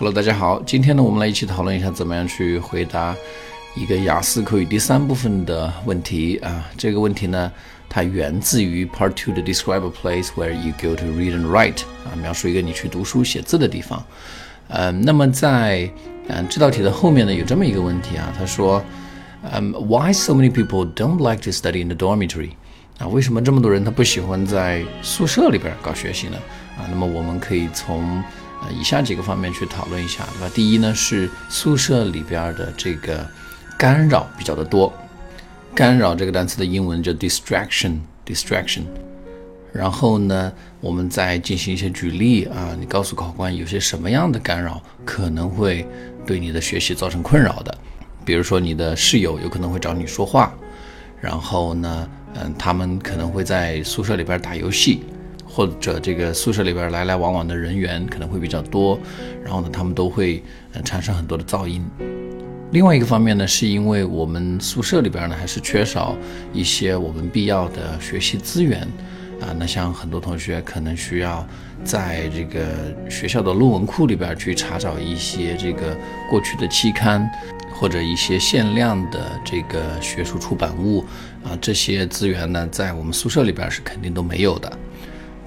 Hello，大家好，今天呢，我们来一起讨论一下怎么样去回答一个雅思口语第三部分的问题啊。这个问题呢，它源自于 Part Two 的 Describe a place where you go to read and write 啊，描述一个你去读书写字的地方。嗯，那么在嗯这道题的后面呢，有这么一个问题啊，他说，嗯，Why so many people don't like to study in the dormitory？啊，为什么这么多人他不喜欢在宿舍里边搞学习呢？啊，那么我们可以从呃，以下几个方面去讨论一下，对吧？第一呢是宿舍里边的这个干扰比较的多，干扰这个单词的英文叫 distraction，distraction。然后呢，我们再进行一些举例啊，你告诉考官有些什么样的干扰可能会对你的学习造成困扰的，比如说你的室友有可能会找你说话，然后呢，嗯，他们可能会在宿舍里边打游戏。或者这个宿舍里边来来往往的人员可能会比较多，然后呢，他们都会呃产生很多的噪音。另外一个方面呢，是因为我们宿舍里边呢还是缺少一些我们必要的学习资源啊。那像很多同学可能需要在这个学校的论文库里边去查找一些这个过去的期刊，或者一些限量的这个学术出版物啊。这些资源呢，在我们宿舍里边是肯定都没有的。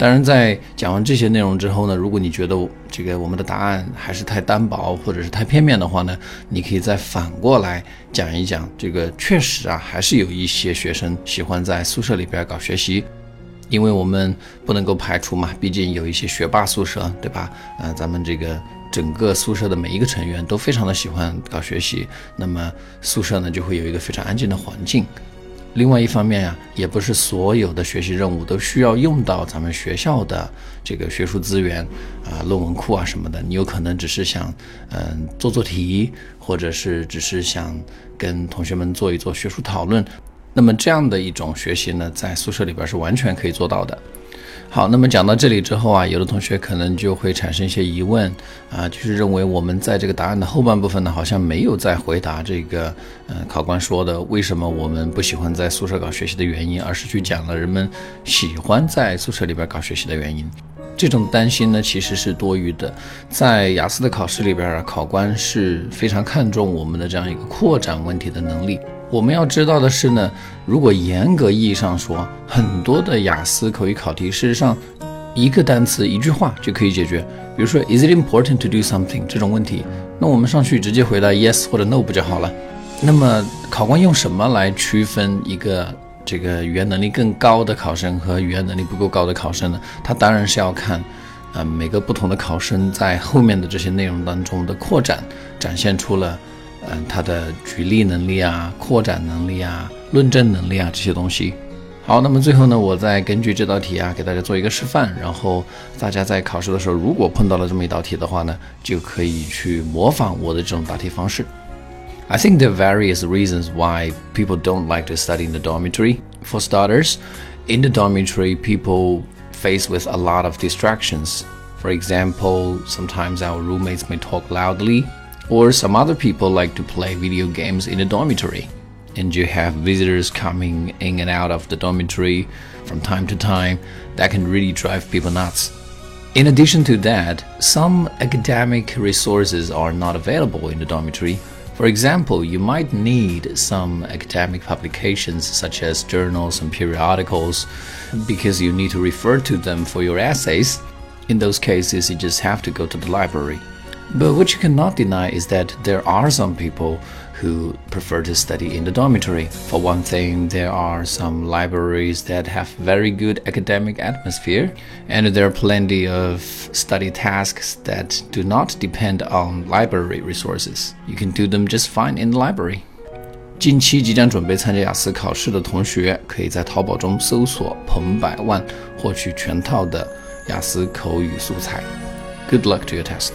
当然，在讲完这些内容之后呢，如果你觉得这个我们的答案还是太单薄或者是太片面的话呢，你可以再反过来讲一讲，这个确实啊，还是有一些学生喜欢在宿舍里边搞学习，因为我们不能够排除嘛，毕竟有一些学霸宿舍，对吧？呃，咱们这个整个宿舍的每一个成员都非常的喜欢搞学习，那么宿舍呢就会有一个非常安静的环境。另外一方面呀，也不是所有的学习任务都需要用到咱们学校的这个学术资源啊、论文库啊什么的。你有可能只是想，嗯，做做题，或者是只是想跟同学们做一做学术讨论。那么这样的一种学习呢，在宿舍里边是完全可以做到的。好，那么讲到这里之后啊，有的同学可能就会产生一些疑问啊，就是认为我们在这个答案的后半部分呢，好像没有在回答这个，嗯，考官说的为什么我们不喜欢在宿舍搞学习的原因，而是去讲了人们喜欢在宿舍里边搞学习的原因。这种担心呢，其实是多余的。在雅思的考试里边啊，考官是非常看重我们的这样一个扩展问题的能力。我们要知道的是呢，如果严格意义上说，很多的雅思口语考题，事实上一个单词一句话就可以解决。比如说，Is it important to do something 这种问题，那我们上去直接回答 yes 或者 no 不就好了？那么考官用什么来区分一个这个语言能力更高的考生和语言能力不够高的考生呢？他当然是要看，呃，每个不同的考生在后面的这些内容当中的扩展，展现出了。嗯，他的举例能力啊、扩展能力啊、论证能力啊这些东西。好，那么最后呢，我再根据这道题啊，给大家做一个示范，然后大家在考试的时候，如果碰到了这么一道题的话呢，就可以去模仿我的这种答题方式。I think there are various reasons why people don't like to study in the dormitory. For starters, in the dormitory, people face with a lot of distractions. For example, sometimes our roommates may talk loudly or some other people like to play video games in the dormitory. And you have visitors coming in and out of the dormitory from time to time that can really drive people nuts. In addition to that, some academic resources are not available in the dormitory. For example, you might need some academic publications such as journals and periodicals because you need to refer to them for your essays. In those cases, you just have to go to the library. But what you cannot deny is that there are some people who prefer to study in the dormitory. For one thing, there are some libraries that have very good academic atmosphere, and there are plenty of study tasks that do not depend on library resources. You can do them just fine in the library. 近期即将准备参加雅思考试的同学，可以在淘宝中搜索“彭百万”，获取全套的雅思口语素材。Good luck to your test.